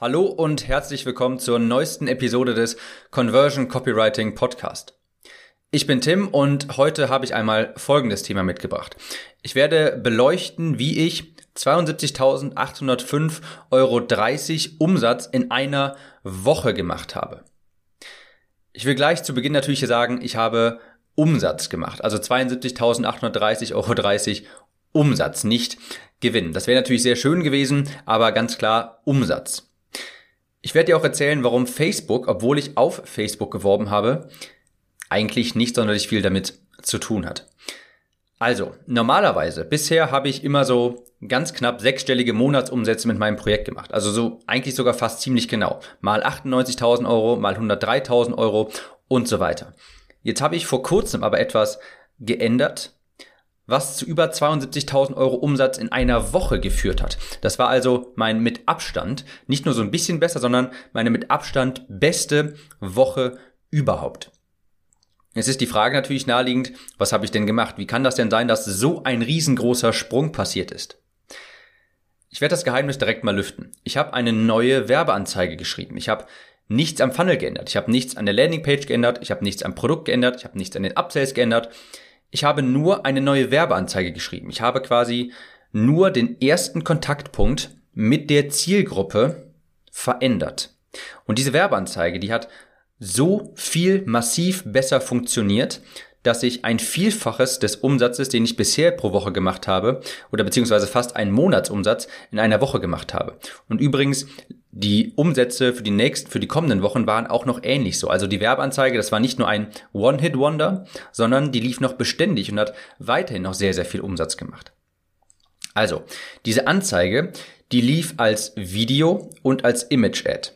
Hallo und herzlich willkommen zur neuesten Episode des Conversion Copywriting Podcast. Ich bin Tim und heute habe ich einmal folgendes Thema mitgebracht. Ich werde beleuchten, wie ich 72.805,30 Euro Umsatz in einer Woche gemacht habe. Ich will gleich zu Beginn natürlich sagen, ich habe Umsatz gemacht, also 72.830,30 Euro Umsatz, nicht Gewinn. Das wäre natürlich sehr schön gewesen, aber ganz klar Umsatz. Ich werde dir auch erzählen, warum Facebook, obwohl ich auf Facebook geworben habe, eigentlich nicht sonderlich viel damit zu tun hat. Also, normalerweise, bisher habe ich immer so ganz knapp sechsstellige Monatsumsätze mit meinem Projekt gemacht. Also so eigentlich sogar fast ziemlich genau. Mal 98.000 Euro, mal 103.000 Euro und so weiter. Jetzt habe ich vor kurzem aber etwas geändert was zu über 72.000 Euro Umsatz in einer Woche geführt hat. Das war also mein mit Abstand, nicht nur so ein bisschen besser, sondern meine mit Abstand beste Woche überhaupt. Jetzt ist die Frage natürlich naheliegend, was habe ich denn gemacht? Wie kann das denn sein, dass so ein riesengroßer Sprung passiert ist? Ich werde das Geheimnis direkt mal lüften. Ich habe eine neue Werbeanzeige geschrieben. Ich habe nichts am Funnel geändert. Ich habe nichts an der Landingpage geändert. Ich habe nichts am Produkt geändert. Ich habe nichts an den Upsells geändert. Ich habe nur eine neue Werbeanzeige geschrieben. Ich habe quasi nur den ersten Kontaktpunkt mit der Zielgruppe verändert. Und diese Werbeanzeige, die hat so viel massiv besser funktioniert, dass ich ein Vielfaches des Umsatzes, den ich bisher pro Woche gemacht habe, oder beziehungsweise fast einen Monatsumsatz in einer Woche gemacht habe. Und übrigens, die Umsätze für die nächsten, für die kommenden Wochen waren auch noch ähnlich so. Also die Werbeanzeige, das war nicht nur ein One-Hit-Wonder, sondern die lief noch beständig und hat weiterhin noch sehr, sehr viel Umsatz gemacht. Also, diese Anzeige, die lief als Video und als Image-Ad.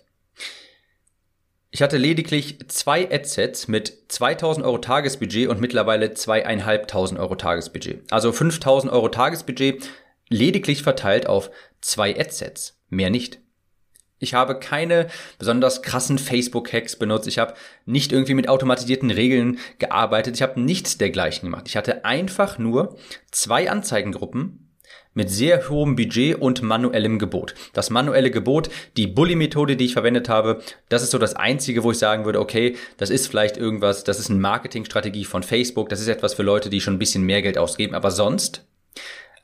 Ich hatte lediglich zwei Adsets mit 2000 Euro Tagesbudget und mittlerweile zweieinhalbtausend Euro Tagesbudget. Also 5000 Euro Tagesbudget lediglich verteilt auf zwei Adsets. Mehr nicht. Ich habe keine besonders krassen Facebook-Hacks benutzt. Ich habe nicht irgendwie mit automatisierten Regeln gearbeitet. Ich habe nichts dergleichen gemacht. Ich hatte einfach nur zwei Anzeigengruppen mit sehr hohem Budget und manuellem Gebot. Das manuelle Gebot, die Bully-Methode, die ich verwendet habe, das ist so das Einzige, wo ich sagen würde, okay, das ist vielleicht irgendwas, das ist eine Marketingstrategie von Facebook, das ist etwas für Leute, die schon ein bisschen mehr Geld ausgeben, aber sonst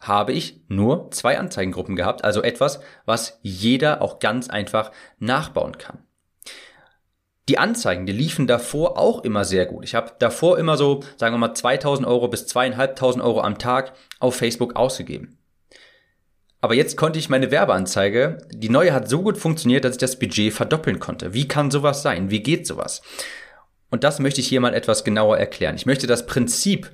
habe ich nur zwei Anzeigengruppen gehabt, also etwas, was jeder auch ganz einfach nachbauen kann. Die Anzeigen, die liefen davor auch immer sehr gut. Ich habe davor immer so, sagen wir mal, 2000 Euro bis 2500 Euro am Tag auf Facebook ausgegeben. Aber jetzt konnte ich meine Werbeanzeige, die neue hat so gut funktioniert, dass ich das Budget verdoppeln konnte. Wie kann sowas sein? Wie geht sowas? Und das möchte ich hier mal etwas genauer erklären. Ich möchte das Prinzip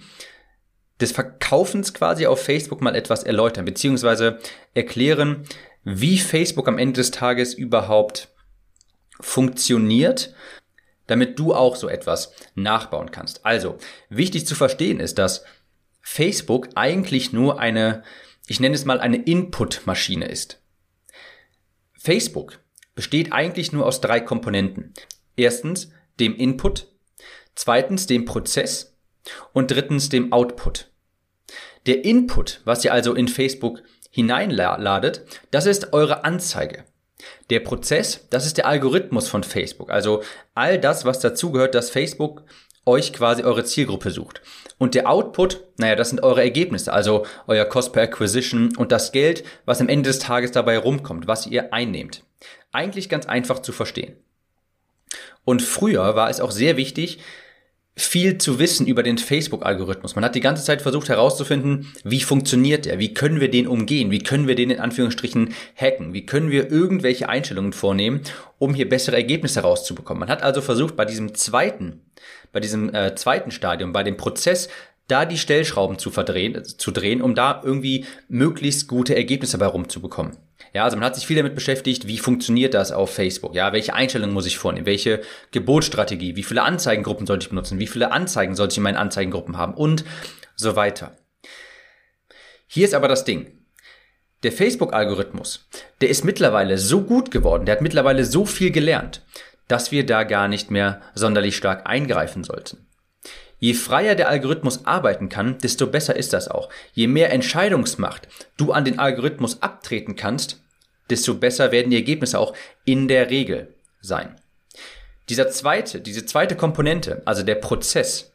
des Verkaufens quasi auf Facebook mal etwas erläutern, beziehungsweise erklären, wie Facebook am Ende des Tages überhaupt funktioniert, damit du auch so etwas nachbauen kannst. Also, wichtig zu verstehen ist, dass Facebook eigentlich nur eine ich nenne es mal eine Input-Maschine ist. Facebook besteht eigentlich nur aus drei Komponenten. Erstens dem Input, zweitens dem Prozess und drittens dem Output. Der Input, was ihr also in Facebook hineinladet, das ist eure Anzeige. Der Prozess, das ist der Algorithmus von Facebook, also all das, was dazugehört, dass Facebook euch quasi eure Zielgruppe sucht. Und der Output, naja, das sind eure Ergebnisse, also euer Cost per Acquisition und das Geld, was am Ende des Tages dabei rumkommt, was ihr einnehmt. Eigentlich ganz einfach zu verstehen. Und früher war es auch sehr wichtig, viel zu wissen über den Facebook-Algorithmus. Man hat die ganze Zeit versucht herauszufinden, wie funktioniert er, wie können wir den umgehen, wie können wir den in Anführungsstrichen hacken, wie können wir irgendwelche Einstellungen vornehmen, um hier bessere Ergebnisse herauszubekommen. Man hat also versucht, bei diesem zweiten, bei diesem äh, zweiten Stadium, bei dem Prozess, da die Stellschrauben zu verdrehen, zu drehen, um da irgendwie möglichst gute Ergebnisse bei rumzubekommen. Ja, also man hat sich viel damit beschäftigt, wie funktioniert das auf Facebook? Ja, welche Einstellungen muss ich vornehmen? Welche Gebotsstrategie? Wie viele Anzeigengruppen sollte ich benutzen? Wie viele Anzeigen sollte ich in meinen Anzeigengruppen haben? Und so weiter. Hier ist aber das Ding. Der Facebook-Algorithmus, der ist mittlerweile so gut geworden, der hat mittlerweile so viel gelernt, dass wir da gar nicht mehr sonderlich stark eingreifen sollten. Je freier der Algorithmus arbeiten kann, desto besser ist das auch. Je mehr Entscheidungsmacht du an den Algorithmus abtreten kannst, desto besser werden die Ergebnisse auch in der Regel sein. Dieser zweite, diese zweite Komponente, also der Prozess,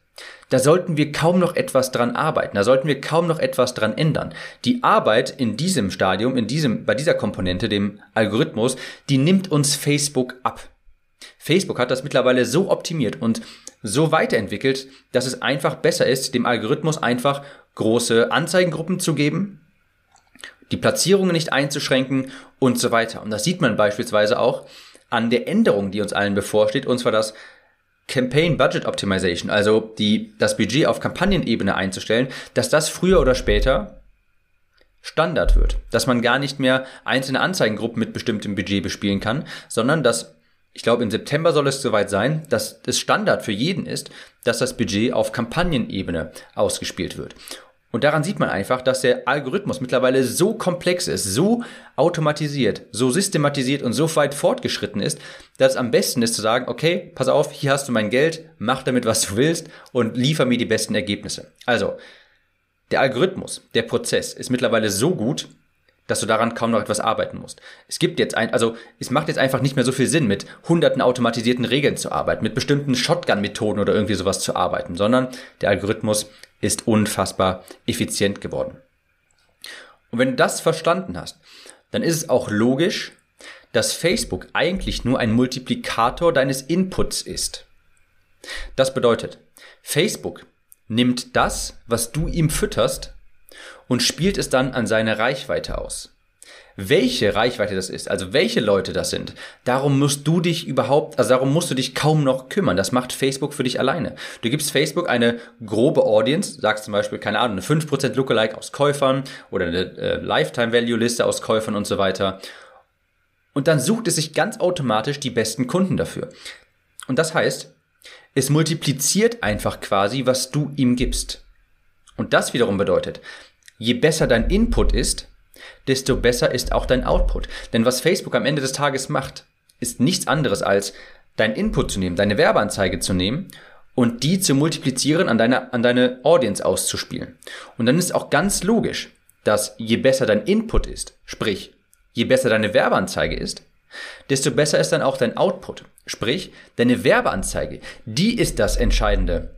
da sollten wir kaum noch etwas dran arbeiten, da sollten wir kaum noch etwas dran ändern. Die Arbeit in diesem Stadium, in diesem, bei dieser Komponente, dem Algorithmus, die nimmt uns Facebook ab. Facebook hat das mittlerweile so optimiert und so weiterentwickelt, dass es einfach besser ist, dem Algorithmus einfach große Anzeigengruppen zu geben, die Platzierungen nicht einzuschränken und so weiter. Und das sieht man beispielsweise auch an der Änderung, die uns allen bevorsteht, und zwar das Campaign Budget Optimization, also die, das Budget auf Kampagnenebene einzustellen, dass das früher oder später Standard wird. Dass man gar nicht mehr einzelne Anzeigengruppen mit bestimmtem Budget bespielen kann, sondern dass, ich glaube, im September soll es soweit sein, dass es Standard für jeden ist, dass das Budget auf Kampagnenebene ausgespielt wird. Und daran sieht man einfach, dass der Algorithmus mittlerweile so komplex ist, so automatisiert, so systematisiert und so weit fortgeschritten ist, dass es am besten ist zu sagen, okay, pass auf, hier hast du mein Geld, mach damit, was du willst und liefer mir die besten Ergebnisse. Also, der Algorithmus, der Prozess ist mittlerweile so gut, dass du daran kaum noch etwas arbeiten musst. Es gibt jetzt ein, also es macht jetzt einfach nicht mehr so viel Sinn, mit hunderten automatisierten Regeln zu arbeiten, mit bestimmten Shotgun-Methoden oder irgendwie sowas zu arbeiten, sondern der Algorithmus ist unfassbar effizient geworden. Und wenn du das verstanden hast, dann ist es auch logisch, dass Facebook eigentlich nur ein Multiplikator deines Inputs ist. Das bedeutet, Facebook nimmt das, was du ihm fütterst, und spielt es dann an seine Reichweite aus. Welche Reichweite das ist, also welche Leute das sind, darum musst du dich überhaupt, also darum musst du dich kaum noch kümmern. Das macht Facebook für dich alleine. Du gibst Facebook eine grobe Audience, sagst zum Beispiel, keine Ahnung, eine 5% Lookalike aus Käufern oder eine äh, Lifetime Value Liste aus Käufern und so weiter. Und dann sucht es sich ganz automatisch die besten Kunden dafür. Und das heißt, es multipliziert einfach quasi, was du ihm gibst. Und das wiederum bedeutet, je besser dein Input ist, desto besser ist auch dein Output. Denn was Facebook am Ende des Tages macht, ist nichts anderes als dein Input zu nehmen, deine Werbeanzeige zu nehmen und die zu multiplizieren, an deine, an deine Audience auszuspielen. Und dann ist auch ganz logisch, dass je besser dein Input ist, sprich, je besser deine Werbeanzeige ist, desto besser ist dann auch dein Output. Sprich, deine Werbeanzeige, die ist das entscheidende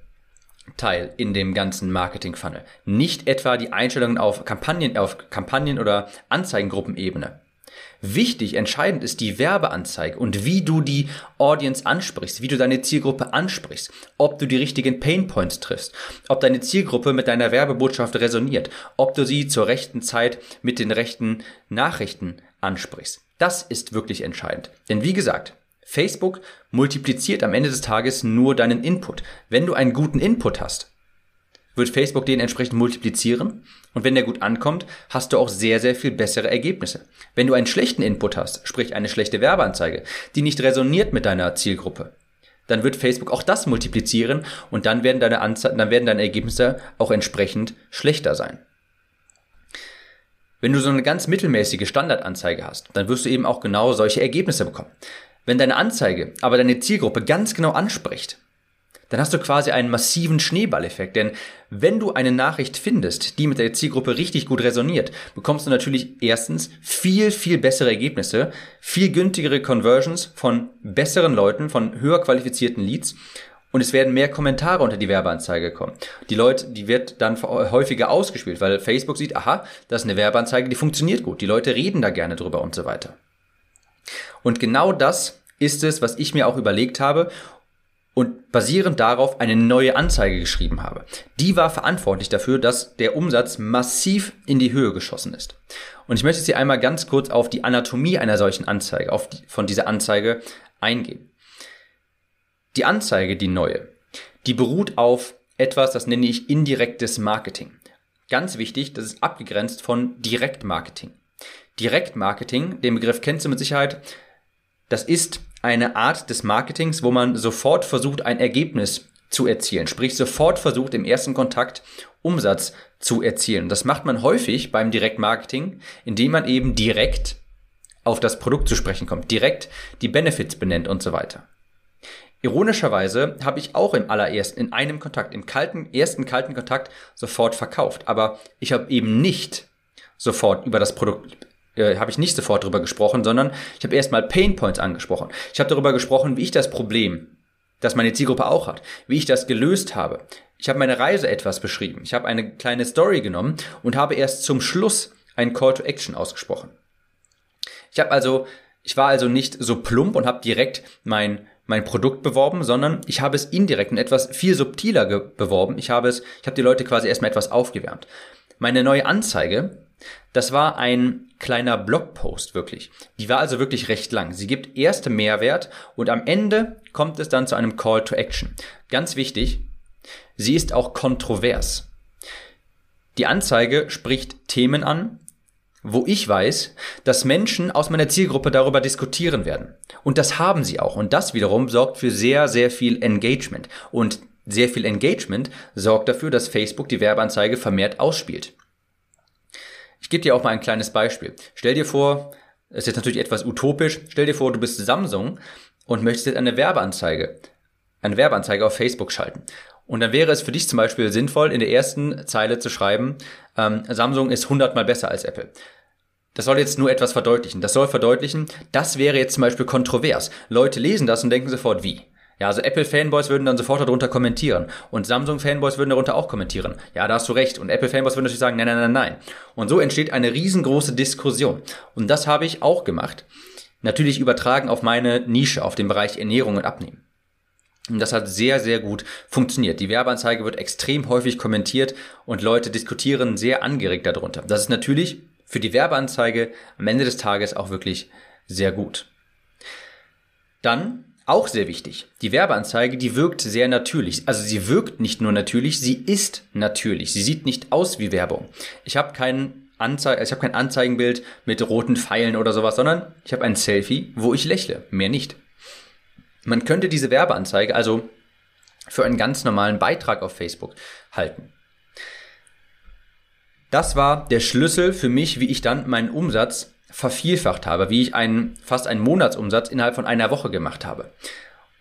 Teil in dem ganzen Marketing-Funnel. Nicht etwa die Einstellungen auf Kampagnen, auf Kampagnen- oder Anzeigengruppenebene. Wichtig, entscheidend ist die Werbeanzeige und wie du die Audience ansprichst, wie du deine Zielgruppe ansprichst, ob du die richtigen Painpoints triffst, ob deine Zielgruppe mit deiner Werbebotschaft resoniert, ob du sie zur rechten Zeit mit den rechten Nachrichten ansprichst. Das ist wirklich entscheidend. Denn wie gesagt, Facebook multipliziert am Ende des Tages nur deinen Input. Wenn du einen guten Input hast, wird Facebook den entsprechend multiplizieren und wenn der gut ankommt, hast du auch sehr, sehr viel bessere Ergebnisse. Wenn du einen schlechten Input hast, sprich eine schlechte Werbeanzeige, die nicht resoniert mit deiner Zielgruppe, dann wird Facebook auch das multiplizieren und dann werden deine, Anze dann werden deine Ergebnisse auch entsprechend schlechter sein. Wenn du so eine ganz mittelmäßige Standardanzeige hast, dann wirst du eben auch genau solche Ergebnisse bekommen. Wenn deine Anzeige aber deine Zielgruppe ganz genau anspricht, dann hast du quasi einen massiven Schneeballeffekt. Denn wenn du eine Nachricht findest, die mit der Zielgruppe richtig gut resoniert, bekommst du natürlich erstens viel, viel bessere Ergebnisse, viel günstigere Conversions von besseren Leuten, von höher qualifizierten Leads und es werden mehr Kommentare unter die Werbeanzeige kommen. Die Leute, die wird dann häufiger ausgespielt, weil Facebook sieht, aha, das ist eine Werbeanzeige, die funktioniert gut. Die Leute reden da gerne drüber und so weiter. Und genau das ist es, was ich mir auch überlegt habe und basierend darauf eine neue Anzeige geschrieben habe. Die war verantwortlich dafür, dass der Umsatz massiv in die Höhe geschossen ist. Und ich möchte hier einmal ganz kurz auf die Anatomie einer solchen Anzeige, auf die, von dieser Anzeige eingehen. Die Anzeige, die neue, die beruht auf etwas, das nenne ich indirektes Marketing. Ganz wichtig, das ist abgegrenzt von Direktmarketing. Direktmarketing, den Begriff kennst du mit Sicherheit, das ist eine Art des Marketings, wo man sofort versucht, ein Ergebnis zu erzielen, sprich sofort versucht, im ersten Kontakt Umsatz zu erzielen. Das macht man häufig beim Direktmarketing, indem man eben direkt auf das Produkt zu sprechen kommt, direkt die Benefits benennt und so weiter. Ironischerweise habe ich auch im allerersten, in einem Kontakt, im kalten, ersten kalten Kontakt sofort verkauft, aber ich habe eben nicht sofort über das Produkt äh, habe ich nicht sofort darüber gesprochen, sondern ich habe erstmal Pain Points angesprochen. Ich habe darüber gesprochen, wie ich das Problem, das meine Zielgruppe auch hat, wie ich das gelöst habe. Ich habe meine Reise etwas beschrieben. Ich habe eine kleine Story genommen und habe erst zum Schluss einen Call to Action ausgesprochen. Ich habe also, ich war also nicht so plump und habe direkt mein mein Produkt beworben, sondern ich habe es indirekt und etwas viel subtiler beworben. Ich habe es, ich habe die Leute quasi erstmal etwas aufgewärmt. Meine neue Anzeige, das war ein kleiner Blogpost wirklich. Die war also wirklich recht lang. Sie gibt erste Mehrwert und am Ende kommt es dann zu einem Call to Action. Ganz wichtig, sie ist auch kontrovers. Die Anzeige spricht Themen an, wo ich weiß, dass Menschen aus meiner Zielgruppe darüber diskutieren werden. Und das haben sie auch. Und das wiederum sorgt für sehr, sehr viel Engagement. Und sehr viel Engagement sorgt dafür, dass Facebook die Werbeanzeige vermehrt ausspielt. Gebe dir auch mal ein kleines Beispiel. Stell dir vor, es ist jetzt natürlich etwas utopisch, stell dir vor, du bist Samsung und möchtest jetzt eine Werbeanzeige, eine Werbeanzeige auf Facebook schalten. Und dann wäre es für dich zum Beispiel sinnvoll, in der ersten Zeile zu schreiben, ähm, Samsung ist hundertmal besser als Apple. Das soll jetzt nur etwas verdeutlichen. Das soll verdeutlichen, das wäre jetzt zum Beispiel kontrovers. Leute lesen das und denken sofort, wie? Ja, also Apple-Fanboys würden dann sofort darunter kommentieren. Und Samsung-Fanboys würden darunter auch kommentieren. Ja, da hast du recht. Und Apple-Fanboys würden natürlich sagen, nein, nein, nein, nein. Und so entsteht eine riesengroße Diskussion. Und das habe ich auch gemacht. Natürlich übertragen auf meine Nische, auf den Bereich Ernährung und Abnehmen. Und das hat sehr, sehr gut funktioniert. Die Werbeanzeige wird extrem häufig kommentiert und Leute diskutieren sehr angeregt darunter. Das ist natürlich für die Werbeanzeige am Ende des Tages auch wirklich sehr gut. Dann auch sehr wichtig. Die Werbeanzeige, die wirkt sehr natürlich. Also sie wirkt nicht nur natürlich, sie ist natürlich. Sie sieht nicht aus wie Werbung. Ich habe kein Anzeige, ich habe kein Anzeigenbild mit roten Pfeilen oder sowas, sondern ich habe ein Selfie, wo ich lächle, mehr nicht. Man könnte diese Werbeanzeige also für einen ganz normalen Beitrag auf Facebook halten. Das war der Schlüssel für mich, wie ich dann meinen Umsatz vervielfacht habe, wie ich einen, fast einen Monatsumsatz innerhalb von einer Woche gemacht habe.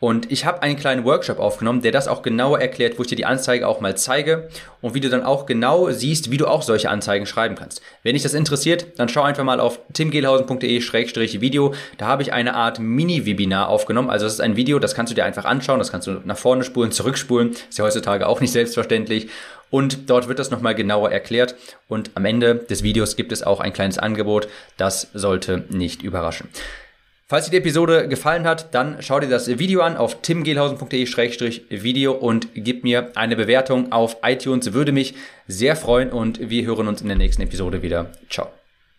Und ich habe einen kleinen Workshop aufgenommen, der das auch genauer erklärt, wo ich dir die Anzeige auch mal zeige und wie du dann auch genau siehst, wie du auch solche Anzeigen schreiben kannst. Wenn dich das interessiert, dann schau einfach mal auf timgehlhausen.de-video. Da habe ich eine Art Mini-Webinar aufgenommen. Also das ist ein Video, das kannst du dir einfach anschauen, das kannst du nach vorne spulen, zurückspulen. Ist ja heutzutage auch nicht selbstverständlich. Und dort wird das nochmal genauer erklärt. Und am Ende des Videos gibt es auch ein kleines Angebot. Das sollte nicht überraschen. Falls dir die Episode gefallen hat, dann schau dir das Video an auf timgehlhausen.de-video und gib mir eine Bewertung auf iTunes. Würde mich sehr freuen und wir hören uns in der nächsten Episode wieder. Ciao.